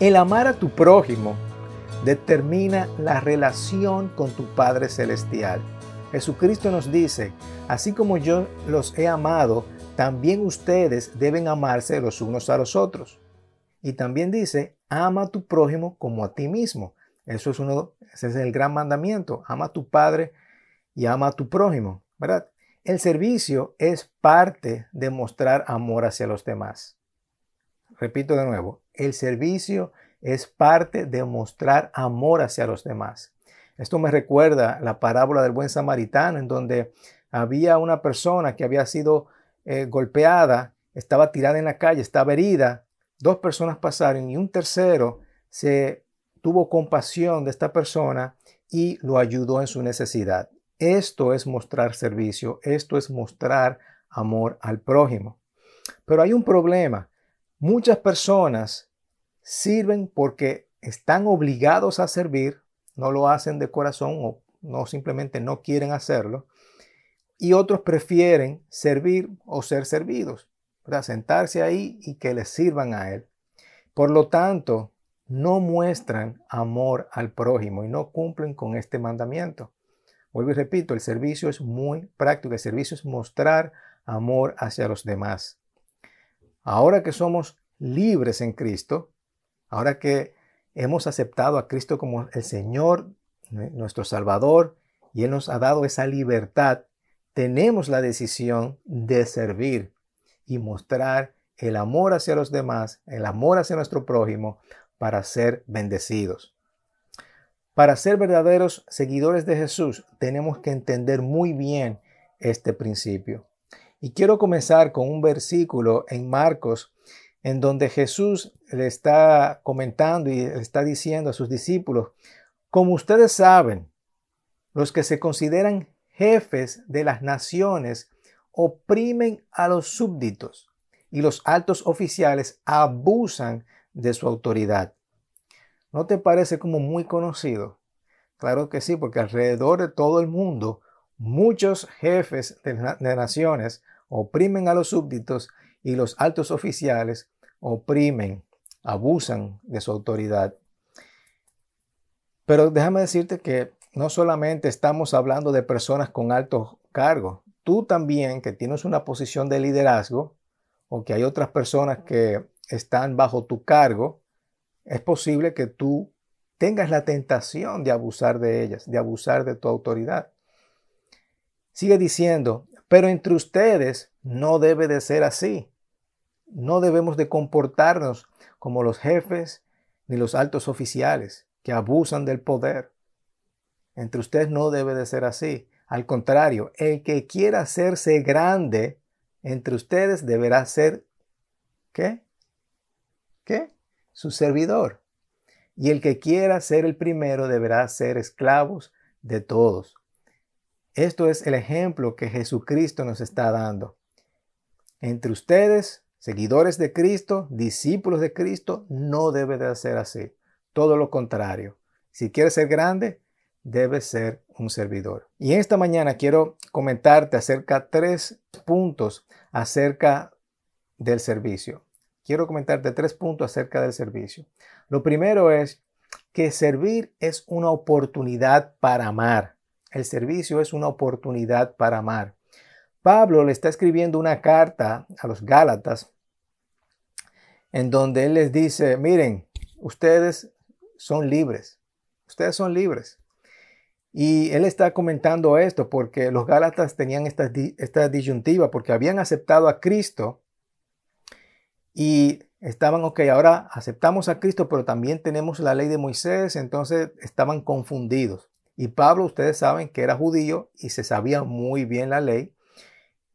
El amar a tu prójimo determina la relación con tu Padre Celestial. Jesucristo nos dice, así como yo los he amado, también ustedes deben amarse los unos a los otros. Y también dice, ama a tu prójimo como a ti mismo. Eso es uno, ese es el gran mandamiento. Ama a tu padre y ama a tu prójimo, ¿verdad? El servicio es parte de mostrar amor hacia los demás. Repito de nuevo, el servicio es parte de mostrar amor hacia los demás. Esto me recuerda la parábola del buen samaritano, en donde había una persona que había sido eh, golpeada, estaba tirada en la calle, estaba herida. Dos personas pasaron y un tercero se tuvo compasión de esta persona y lo ayudó en su necesidad. Esto es mostrar servicio, esto es mostrar amor al prójimo. Pero hay un problema. Muchas personas sirven porque están obligados a servir, no lo hacen de corazón o no simplemente no quieren hacerlo, y otros prefieren servir o ser servidos, sentarse ahí y que les sirvan a él. Por lo tanto, no muestran amor al prójimo y no cumplen con este mandamiento. Vuelvo y repito, el servicio es muy práctico, el servicio es mostrar amor hacia los demás. Ahora que somos libres en Cristo, Ahora que hemos aceptado a Cristo como el Señor, nuestro Salvador, y Él nos ha dado esa libertad, tenemos la decisión de servir y mostrar el amor hacia los demás, el amor hacia nuestro prójimo, para ser bendecidos. Para ser verdaderos seguidores de Jesús, tenemos que entender muy bien este principio. Y quiero comenzar con un versículo en Marcos en donde Jesús le está comentando y le está diciendo a sus discípulos, como ustedes saben, los que se consideran jefes de las naciones oprimen a los súbditos y los altos oficiales abusan de su autoridad. ¿No te parece como muy conocido? Claro que sí, porque alrededor de todo el mundo muchos jefes de, naciones oprimen a los súbditos y los altos oficiales oprimen, abusan de su autoridad. Pero déjame decirte que no solamente estamos hablando de personas con altos cargos, tú también que tienes una posición de liderazgo o que hay otras personas que están bajo tu cargo, es posible que tú tengas la tentación de abusar de ellas, de abusar de tu autoridad. Sigue diciendo, pero entre ustedes no debe de ser así. No debemos de comportarnos como los jefes ni los altos oficiales que abusan del poder. Entre ustedes no debe de ser así. Al contrario, el que quiera hacerse grande entre ustedes deberá ser, ¿qué? ¿Qué? Su servidor. Y el que quiera ser el primero deberá ser esclavos de todos. Esto es el ejemplo que Jesucristo nos está dando. Entre ustedes seguidores de Cristo, discípulos de Cristo, no debe de ser así. Todo lo contrario. Si quieres ser grande, debes ser un servidor. Y esta mañana quiero comentarte acerca de tres puntos acerca del servicio. Quiero comentarte tres puntos acerca del servicio. Lo primero es que servir es una oportunidad para amar. El servicio es una oportunidad para amar. Pablo le está escribiendo una carta a los Gálatas en donde él les dice, miren, ustedes son libres, ustedes son libres. Y él está comentando esto porque los Gálatas tenían esta, disyuntiva porque habían aceptado a Cristo y estaban, ok, ahora aceptamos a Cristo, pero también tenemos la ley de Moisés, entonces estaban confundidos. Y Pablo, ustedes saben que era judío y se sabía muy bien la ley.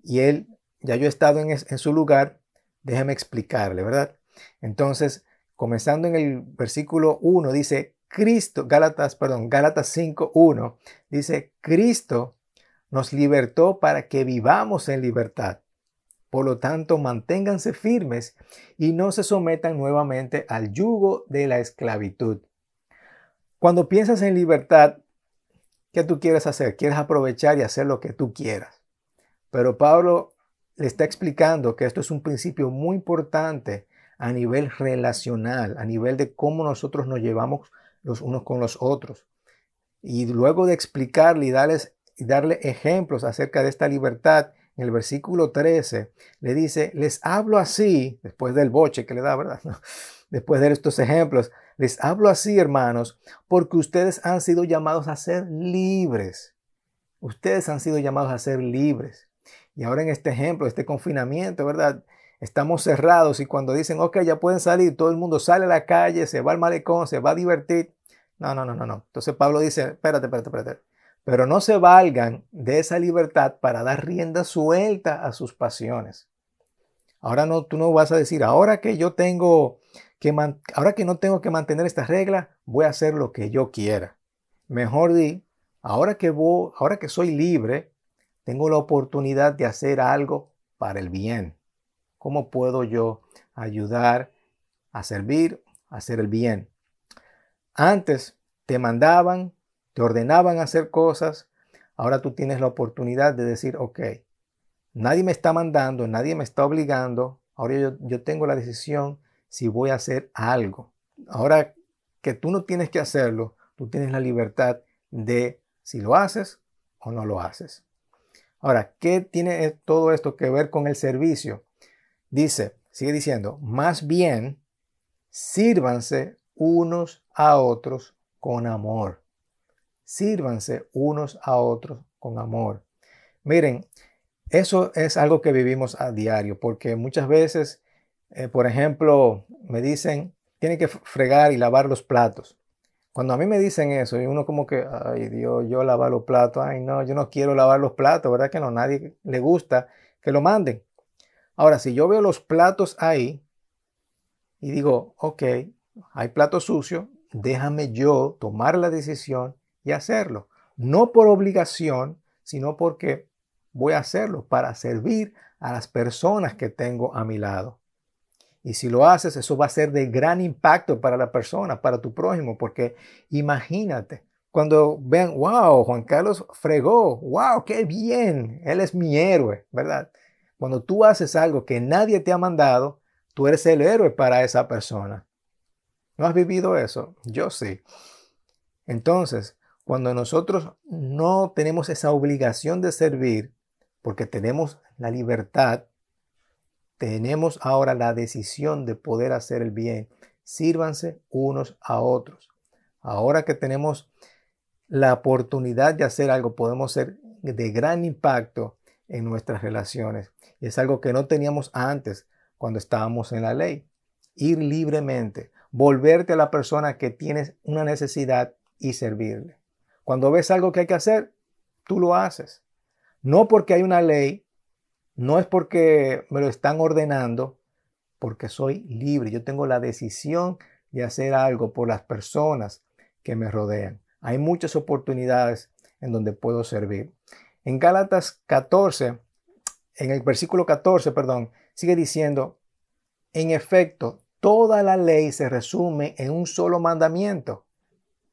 Y él, ya yo he estado en, su lugar, déjeme explicarle, ¿verdad? Entonces, comenzando en el versículo 1, dice, Cristo, Gálatas, perdón, Gálatas 5, 1, dice, Cristo nos libertó para que vivamos en libertad. Por lo tanto, manténganse firmes y no se sometan nuevamente al yugo de la esclavitud. Cuando piensas en libertad, ¿qué tú quieres hacer? Quieres aprovechar y hacer lo que tú quieras. Pero Pablo le está explicando que esto es un principio muy importante a nivel relacional, a nivel de cómo nosotros nos llevamos los unos con los otros. Y luego de explicarle y darle ejemplos acerca de esta libertad, en el versículo 13 le dice, les hablo así, después del boche que le da, ¿verdad? Después de estos ejemplos, les hablo así, hermanos, porque ustedes han sido llamados a ser libres. Ustedes han sido llamados a ser libres. Y ahora en este ejemplo, este confinamiento, ¿verdad? Estamos cerrados y cuando dicen, ok, ya pueden salir, todo el mundo sale a la calle, se va al malecón, se va a divertir. No, no, no, no, no. Entonces Pablo dice, espérate, espérate, espérate. Pero no se valgan de esa libertad para dar rienda suelta a sus pasiones. Ahora no, tú no vas a decir, ahora que yo tengo que, ahora que no tengo que mantener esta regla, voy a hacer lo que yo quiera. Mejor di, ahora que voy, ahora que soy libre, tengo la oportunidad de hacer algo para el bien. ¿Cómo puedo yo ayudar a servir, a hacer el bien? Antes te mandaban, te ordenaban hacer cosas, ahora tú tienes la oportunidad de decir, ok, nadie me está mandando, nadie me está obligando, ahora yo, yo tengo la decisión si voy a hacer algo. Ahora que tú no tienes que hacerlo, tú tienes la libertad de si lo haces o no lo haces. Ahora, ¿qué tiene todo esto que ver con el servicio? Dice, sigue diciendo, más bien, sírvanse unos a otros con amor. Sírvanse unos a otros con amor. Miren, eso es algo que vivimos a diario, porque muchas veces, eh, por ejemplo, me dicen, tiene que fregar y lavar los platos. Cuando a mí me dicen eso, y uno como que, ay Dios, yo lavar los platos, ay no, yo no quiero lavar los platos, ¿verdad que no? Nadie le gusta que lo manden. Ahora, si yo veo los platos ahí y digo, ok, hay platos sucios, déjame yo tomar la decisión y hacerlo. No por obligación, sino porque voy a hacerlo para servir a las personas que tengo a mi lado. Y si lo haces, eso va a ser de gran impacto para la persona, para tu prójimo, porque imagínate, cuando vean, wow, Juan Carlos fregó, wow, qué bien, él es mi héroe, ¿verdad? Cuando tú haces algo que nadie te ha mandado, tú eres el héroe para esa persona. ¿No has vivido eso? Yo sí. Entonces, cuando nosotros no tenemos esa obligación de servir, porque tenemos la libertad tenemos ahora la decisión de poder hacer el bien. Sírvanse unos a otros. Ahora que tenemos la oportunidad de hacer algo, podemos ser de gran impacto en nuestras relaciones. Es algo que no teníamos antes cuando estábamos en la ley. Ir libremente, volverte a la persona que tienes una necesidad y servirle. Cuando ves algo que hay que hacer, tú lo haces. No porque hay una ley, no es porque me lo están ordenando, porque soy libre. Yo tengo la decisión de hacer algo por las personas que me rodean. Hay muchas oportunidades en donde puedo servir. En Gálatas 14, en el versículo 14, perdón, sigue diciendo, en efecto, toda la ley se resume en un solo mandamiento.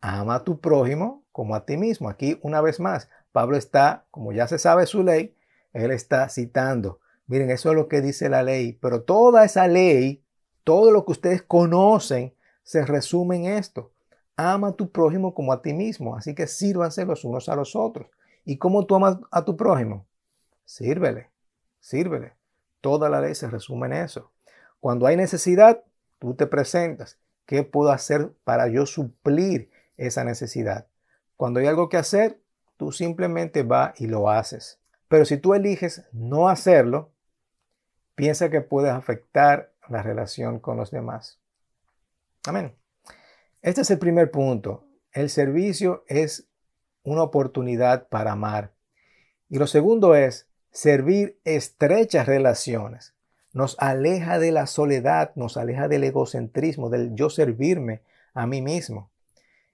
Ama a tu prójimo como a ti mismo. Aquí una vez más, Pablo está, como ya se sabe su ley, él está citando. Miren, eso es lo que dice la ley. Pero toda esa ley, todo lo que ustedes conocen, se resume en esto. Ama a tu prójimo como a ti mismo. Así que sírvanse los unos a los otros. ¿Y cómo tú amas a tu prójimo? Sírvele, sírvele. Toda la ley se resume en eso. Cuando hay necesidad, tú te presentas. ¿Qué puedo hacer para yo suplir esa necesidad? Cuando hay algo que hacer, tú simplemente vas y lo haces. Pero si tú eliges no hacerlo, piensa que puedes afectar la relación con los demás. Amén. Este es el primer punto. El servicio es una oportunidad para amar. Y lo segundo es servir estrechas relaciones. Nos aleja de la soledad, nos aleja del egocentrismo, del yo servirme a mí mismo.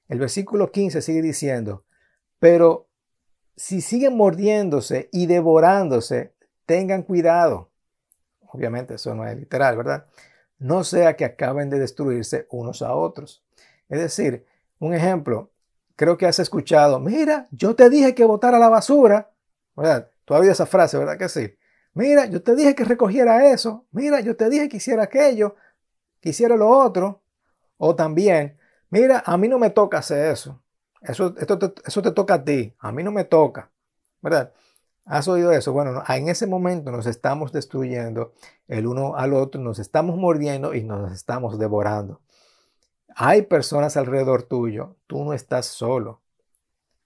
El versículo 15 sigue diciendo, pero si siguen mordiéndose y devorándose, tengan cuidado. Obviamente eso no es literal, ¿verdad? No sea que acaben de destruirse unos a otros. Es decir, un ejemplo, creo que has escuchado, mira, yo te dije que botara la basura, ¿verdad? Tú esa frase, ¿verdad que sí? Mira, yo te dije que recogiera eso, mira, yo te dije que hiciera aquello, quisiera lo otro. O también, mira, a mí no me toca hacer eso. Eso, te, eso te toca a ti, a mí no me toca. ¿Verdad? ¿Has oído eso? Bueno, en ese momento nos estamos destruyendo el uno al otro, nos estamos mordiendo y nos estamos devorando. Hay personas alrededor tuyo, tú no estás solo.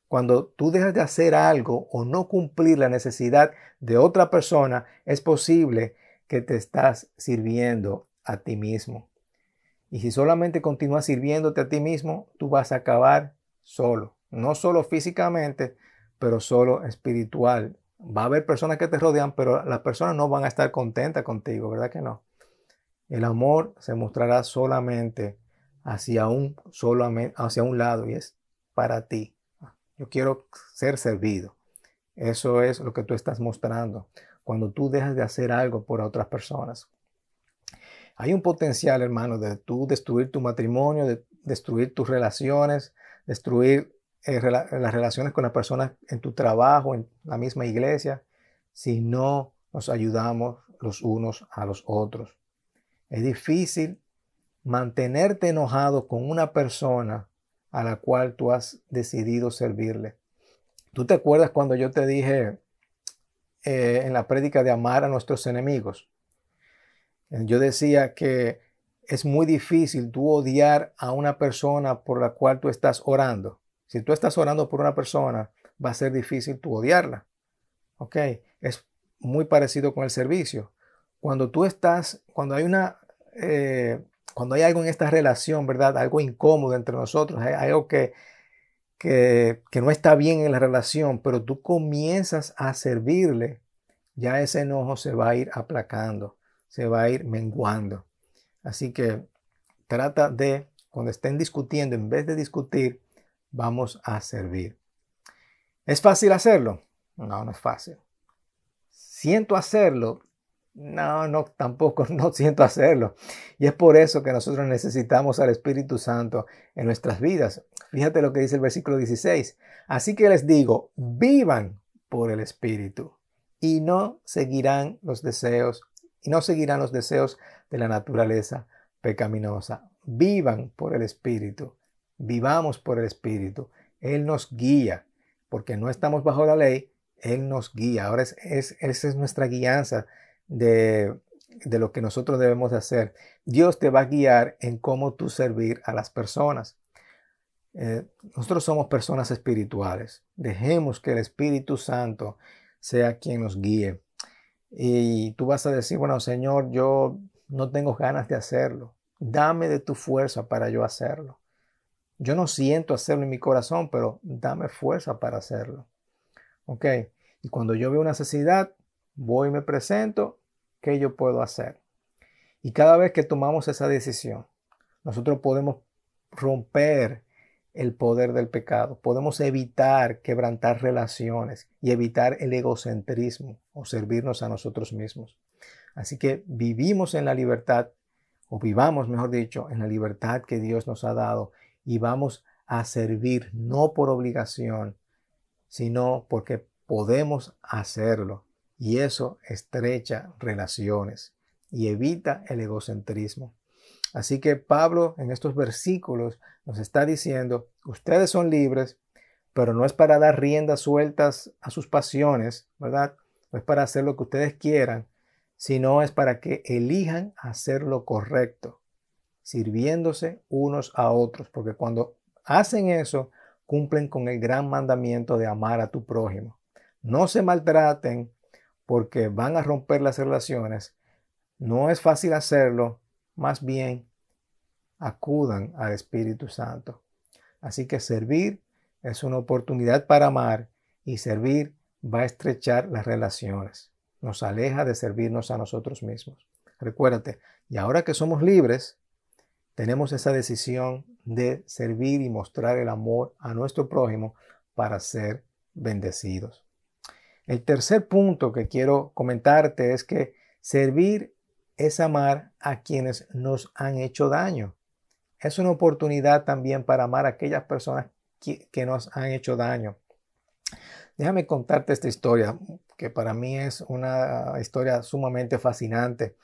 Cuando tú dejas de hacer algo o no cumplir la necesidad de otra persona, es posible que te estás sirviendo a ti mismo. Y si solamente continúas sirviéndote a ti mismo, tú vas a acabar solo. No solo físicamente, pero solo espiritual. Va a haber personas que te rodean, pero las personas no van a estar contentas contigo, ¿verdad que no? El amor se mostrará solamente hacia un, solamente, hacia un lado y es para ti. Yo quiero ser servido. Eso es lo que tú estás mostrando cuando tú dejas de hacer algo por otras personas. Hay un potencial, hermano, de tú destruir tu matrimonio, de destruir tus relaciones, destruir eh, las relaciones con las personas en tu trabajo, en la misma iglesia, si no nos ayudamos los unos a los otros. Es difícil mantenerte enojado con una persona a la cual tú has decidido servirle. ¿Tú te acuerdas cuando yo te dije eh, en la prédica de amar a nuestros enemigos? Yo decía que es muy difícil tú odiar a una persona por la cual tú estás orando. Si tú estás orando por una persona, va a ser difícil tú odiarla. ¿Ok? Es muy parecido con el servicio. Cuando tú estás, cuando hay una, eh, cuando hay algo en esta relación, ¿verdad? Algo incómodo entre nosotros, hay algo que, que, que no está bien en la relación, pero tú comienzas a servirle, ya ese enojo se va a ir aplacando, se va a ir menguando. Así que trata de, cuando estén discutiendo, en vez de discutir, vamos a servir. ¿Es fácil hacerlo? No, no es fácil. ¿Siento hacerlo? No, no, tampoco, no siento hacerlo. Y es por eso que nosotros necesitamos al Espíritu Santo en nuestras vidas. Fíjate lo que dice el versículo 16. Así que les digo, vivan por el Espíritu y no seguirán los deseos, y no seguirán los deseos de la naturaleza pecaminosa. Vivan por el Espíritu. Vivamos por el Espíritu. Él nos guía, porque no estamos bajo la ley, Él nos guía. Ahora es, esa es nuestra guianza de, lo que nosotros debemos hacer. Dios te va a guiar en cómo tú servir a las personas. Eh, nosotros somos personas espirituales. Dejemos que el Espíritu Santo sea quien nos guíe. Y tú vas a decir, bueno, Señor, yo no tengo ganas de hacerlo. Dame de tu fuerza para yo hacerlo. Yo no siento hacerlo en mi corazón, pero dame fuerza para hacerlo. ¿Ok? Y cuando yo veo una necesidad, voy y me presento, ¿qué yo puedo hacer? Y cada vez que tomamos esa decisión, nosotros podemos romper el poder del pecado. Podemos evitar quebrantar relaciones y evitar el egocentrismo o servirnos a nosotros mismos. Así que vivimos en la libertad, o vivamos, mejor dicho, en la libertad que Dios nos ha dado y vamos a servir no por obligación, sino porque podemos hacerlo. Y eso estrecha relaciones y evita el egocentrismo. Así que Pablo en estos versículos nos está diciendo, ustedes son libres, pero no es para dar riendas sueltas a sus pasiones, ¿verdad? No es para hacer lo que ustedes quieran, sino es para que elijan hacer lo correcto, sirviéndose unos a otros, porque cuando hacen eso, cumplen con el gran mandamiento de amar a tu prójimo. No se maltraten porque van a romper las relaciones. No es fácil hacerlo, más bien acudan al Espíritu Santo. Así que servir es una oportunidad para amar y servir va a estrechar las relaciones. Nos aleja de servirnos a nosotros mismos. Recuérdate, y ahora que somos libres, tenemos esa decisión de servir y mostrar el amor a nuestro prójimo para ser bendecidos. El tercer punto que quiero comentarte es que servir es amar a quienes nos han hecho daño. Es una oportunidad también para amar a aquellas personas que, nos han hecho daño. Déjame contarte esta historia, que para mí es una historia sumamente fascinante.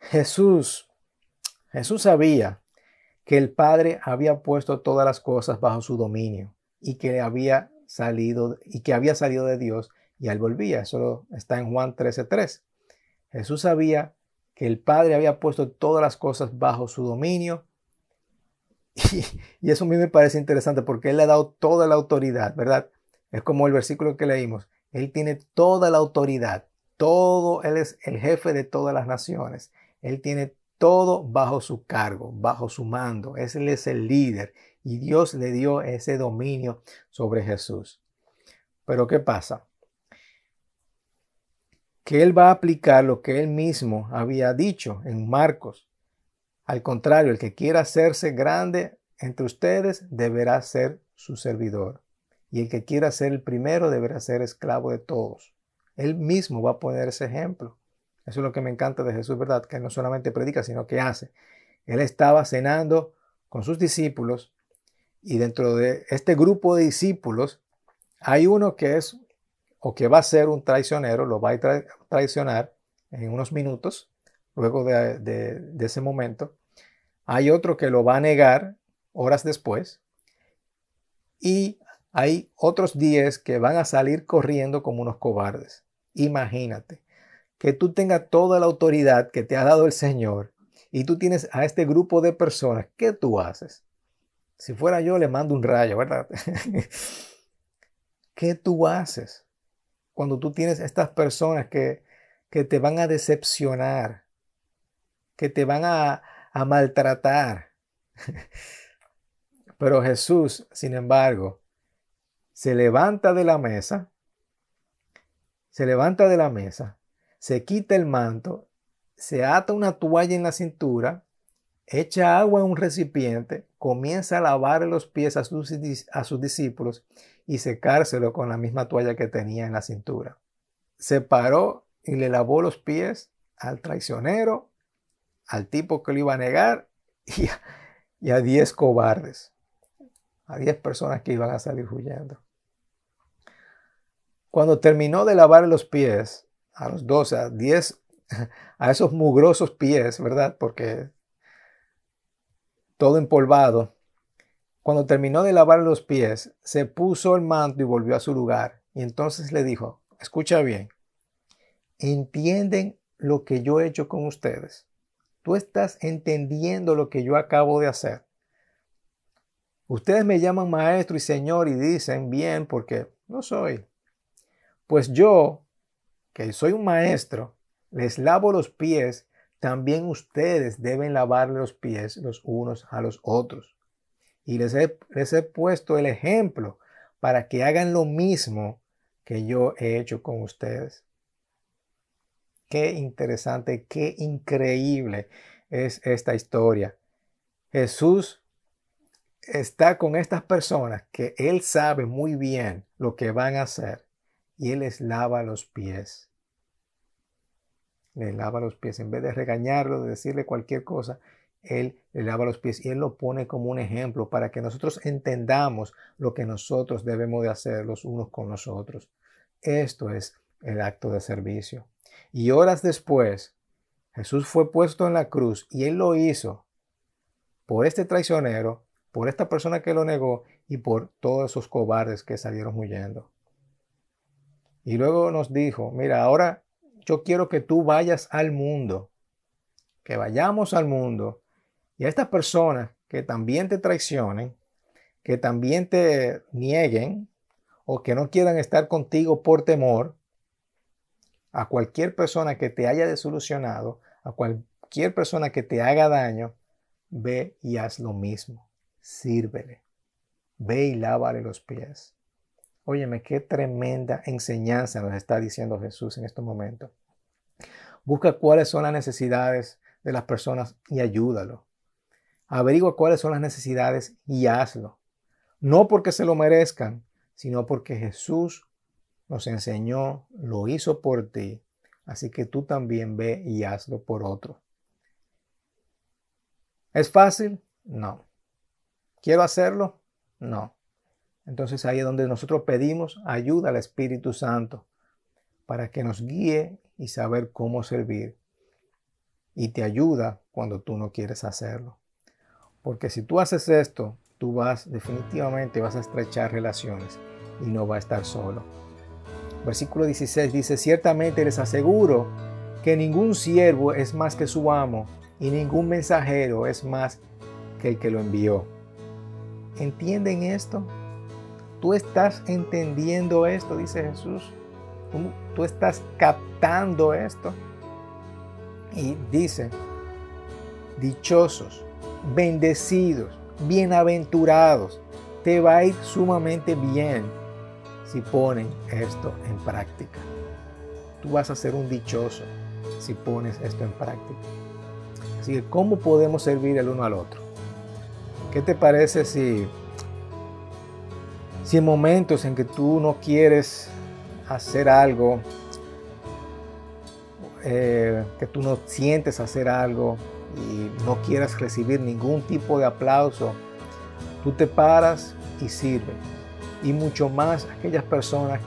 Jesús, Jesús sabía que el Padre había puesto todas las cosas bajo su dominio y que había salido y que había salido de Dios y él volvía. Eso está en Juan 13:3. Jesús sabía que el Padre había puesto todas las cosas bajo su dominio. Y, eso a mí me parece interesante porque Él le ha dado toda la autoridad, ¿verdad? Es como el versículo que leímos. Él tiene toda la autoridad. Todo, Él es el jefe de todas las naciones. Él tiene todo bajo su cargo, bajo su mando. Él es el líder y Dios le dio ese dominio sobre Jesús. Pero ¿qué pasa? Que Él va a aplicar lo que Él mismo había dicho en Marcos. Al contrario, el que quiera hacerse grande entre ustedes deberá ser su servidor. Y el que quiera ser el primero deberá ser esclavo de todos. Él mismo va a poner ese ejemplo. Eso es lo que me encanta de Jesús, ¿verdad? Que no solamente predica, sino que hace. Él estaba cenando con sus discípulos y dentro de este grupo de discípulos hay uno que es o que va a ser un traicionero, lo va a traicionar en unos minutos, luego de, de ese momento. Hay otro que lo va a negar horas después. Y hay otros 10 que van a salir corriendo como unos cobardes. Imagínate que tú tengas toda la autoridad que te ha dado el Señor y tú tienes a este grupo de personas, ¿qué tú haces? Si fuera yo, le mando un rayo, ¿verdad? ¿Qué tú haces cuando tú tienes estas personas que, que te van a decepcionar, que te van a, maltratar? Pero Jesús, sin embargo, se levanta de la mesa, se levanta de la mesa se quita el manto, se ata una toalla en la cintura, echa agua en un recipiente, comienza a lavar los pies a sus, a sus discípulos y secárselo con la misma toalla que tenía en la cintura. Se paró y le lavó los pies al traicionero, al tipo que lo iba a negar y a, y a diez cobardes, a diez personas que iban a salir huyendo. Cuando terminó de lavar los pies, a los 12, a 10, a esos mugrosos pies, ¿verdad? Porque todo empolvado. Cuando terminó de lavar los pies, se puso el manto y volvió a su lugar. Y entonces le dijo, escucha bien, ¿entienden lo que yo he hecho con ustedes? Tú estás entendiendo lo que yo acabo de hacer. Ustedes me llaman maestro y señor y dicen bien porque no soy. Pues yo que soy un maestro, les lavo los pies, también ustedes deben lavarle los pies los unos a los otros. Y les he, les he puesto el ejemplo para que hagan lo mismo que yo he hecho con ustedes. Qué interesante, qué increíble es esta historia. Jesús está con estas personas que Él sabe muy bien lo que van a hacer y Él les lava los pies le lava los pies. En vez de regañarlo, de decirle cualquier cosa, Él le lava los pies y Él lo pone como un ejemplo para que nosotros entendamos lo que nosotros debemos de hacer los unos con los otros. Esto es el acto de servicio. Y horas después, Jesús fue puesto en la cruz y Él lo hizo por este traicionero, por esta persona que lo negó y por todos esos cobardes que salieron huyendo. Y luego nos dijo, mira, ahora yo quiero que tú vayas al mundo, que vayamos al mundo y a estas personas que también te traicionen, que también te nieguen o que no quieran estar contigo por temor, a cualquier persona que te haya desolucionado, a cualquier persona que te haga daño, ve y haz lo mismo. Sírvele. Ve y lávale los pies. Óyeme, qué tremenda enseñanza nos está diciendo Jesús en este momento. Busca cuáles son las necesidades de las personas y ayúdalo. Averigua cuáles son las necesidades y hazlo. No porque se lo merezcan, sino porque Jesús nos enseñó, lo hizo por ti. Así que tú también ve y hazlo por otro. ¿Es fácil? No. ¿Quiero hacerlo? No. Entonces ahí es donde nosotros pedimos ayuda al Espíritu Santo para que nos guíe y saber cómo servir. y te ayuda cuando tú no quieres hacerlo. Porque si tú haces esto, tú vas definitivamente vas a estrechar relaciones y no va a estar solo. Versículo 16 dice, ciertamente les aseguro que ningún siervo es más que su amo y ningún mensajero es más que el que lo envió. ¿Entienden esto? ¿Tú estás entendiendo esto? Dice Jesús. ¿Tú, estás captando esto? Y dice, dichosos, bendecidos, bienaventurados, te va a ir sumamente bien si ponen esto en práctica. Tú vas a ser un dichoso si pones esto en práctica. Así que, ¿cómo podemos servir el uno al otro? ¿Qué te parece si, si en momentos en que tú no quieres hacer algo, eh, que tú no sientes hacer algo y no quieras recibir ningún tipo de aplauso, tú te paras y sirves? Y mucho más aquellas personas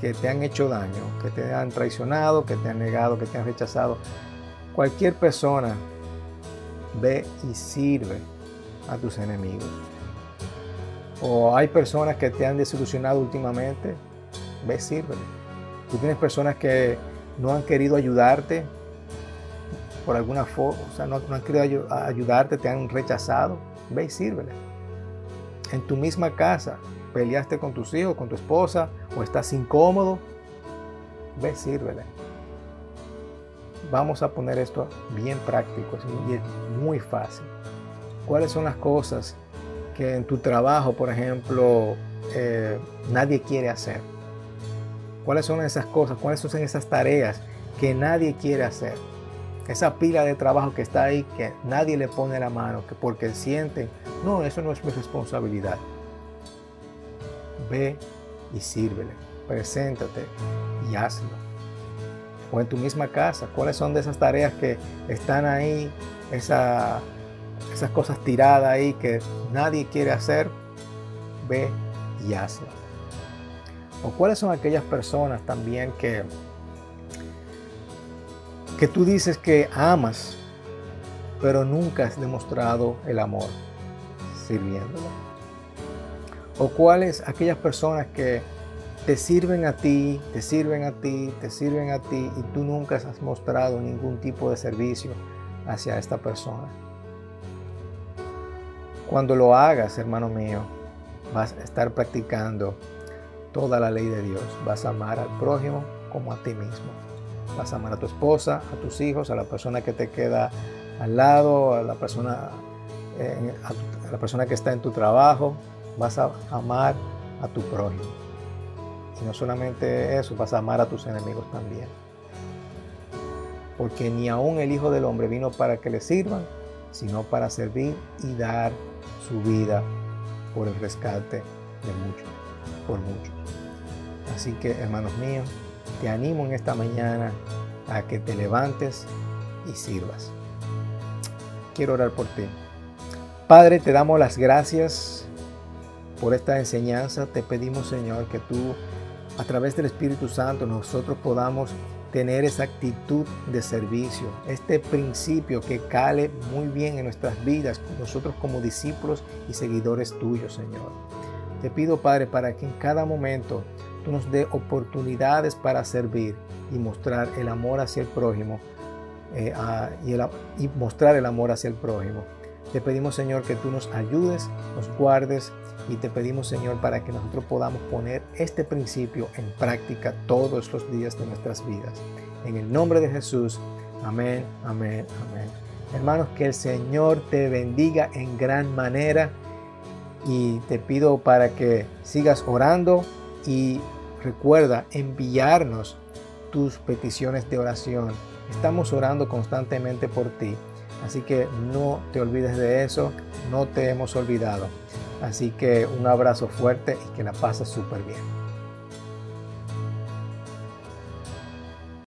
que te han hecho daño, que te han traicionado, que te han negado, que te han rechazado. Cualquier persona ve y sirve a tus enemigos. O hay personas que te han desilusionado últimamente, ve y sirve. Tú tienes personas que no han querido ayudarte por alguna forma, o sea, no, han querido ayudarte, te han rechazado, ve y sírvele. En tu misma casa, peleaste con tus hijos, con tu esposa, o estás incómodo, ve, sírvele. Vamos a poner esto bien práctico y es muy fácil. ¿Cuáles son las cosas que en tu trabajo, por ejemplo, eh, nadie quiere hacer? ¿Cuáles son esas cosas? ¿Cuáles son esas tareas que nadie quiere hacer? Esa pila de trabajo que está ahí que nadie le pone la mano, que porque sienten, no, eso no es mi responsabilidad ve y sírvele, preséntate y hazlo. O en tu misma casa, cuáles son de esas tareas que están ahí, esas cosas tiradas ahí que nadie quiere hacer, ve y hazlo. O cuáles son aquellas personas también que, que tú dices que amas, pero nunca has demostrado el amor sirviéndolo o cuáles aquellas personas que te sirven a ti, te sirven a ti, te sirven a ti y tú nunca has mostrado ningún tipo de servicio hacia esta persona. Cuando lo hagas, hermano mío, vas a estar practicando toda la ley de Dios. Vas a amar al prójimo como a ti mismo. Vas a amar a tu esposa, a tus hijos, a la persona que te queda al lado, a la persona, eh, a la persona que está en tu trabajo, vas a amar a tu prójimo. Y no solamente eso, vas a amar a tus enemigos también. Porque ni aún el Hijo del Hombre vino para que le sirvan, sino para servir y dar su vida por el rescate de muchos, por muchos. Así que, hermanos míos, te animo en esta mañana a que te levantes y sirvas. Quiero orar por ti. Padre, te damos las gracias por esta enseñanza. Te pedimos, Señor, que tú, a través del Espíritu Santo, nosotros podamos tener esa actitud de servicio, este principio que cale muy bien en nuestras vidas, nosotros como discípulos y seguidores tuyos, Señor. Te pido, Padre, para que en cada momento tú nos dé oportunidades para servir y mostrar el amor hacia el prójimo eh, y, y mostrar el amor hacia el prójimo. Te pedimos, Señor, que tú nos ayudes, nos guardes y te pedimos, Señor, para que nosotros podamos poner este principio en práctica todos los días de nuestras vidas. En el nombre de Jesús. Amén, amén, amén. Hermanos, que el Señor te bendiga en gran manera y te pido para que sigas orando y recuerda enviarnos tus peticiones de oración. Estamos orando constantemente por ti. Así que no te olvides de eso, no te hemos olvidado. Así que un abrazo fuerte y que la pases súper bien.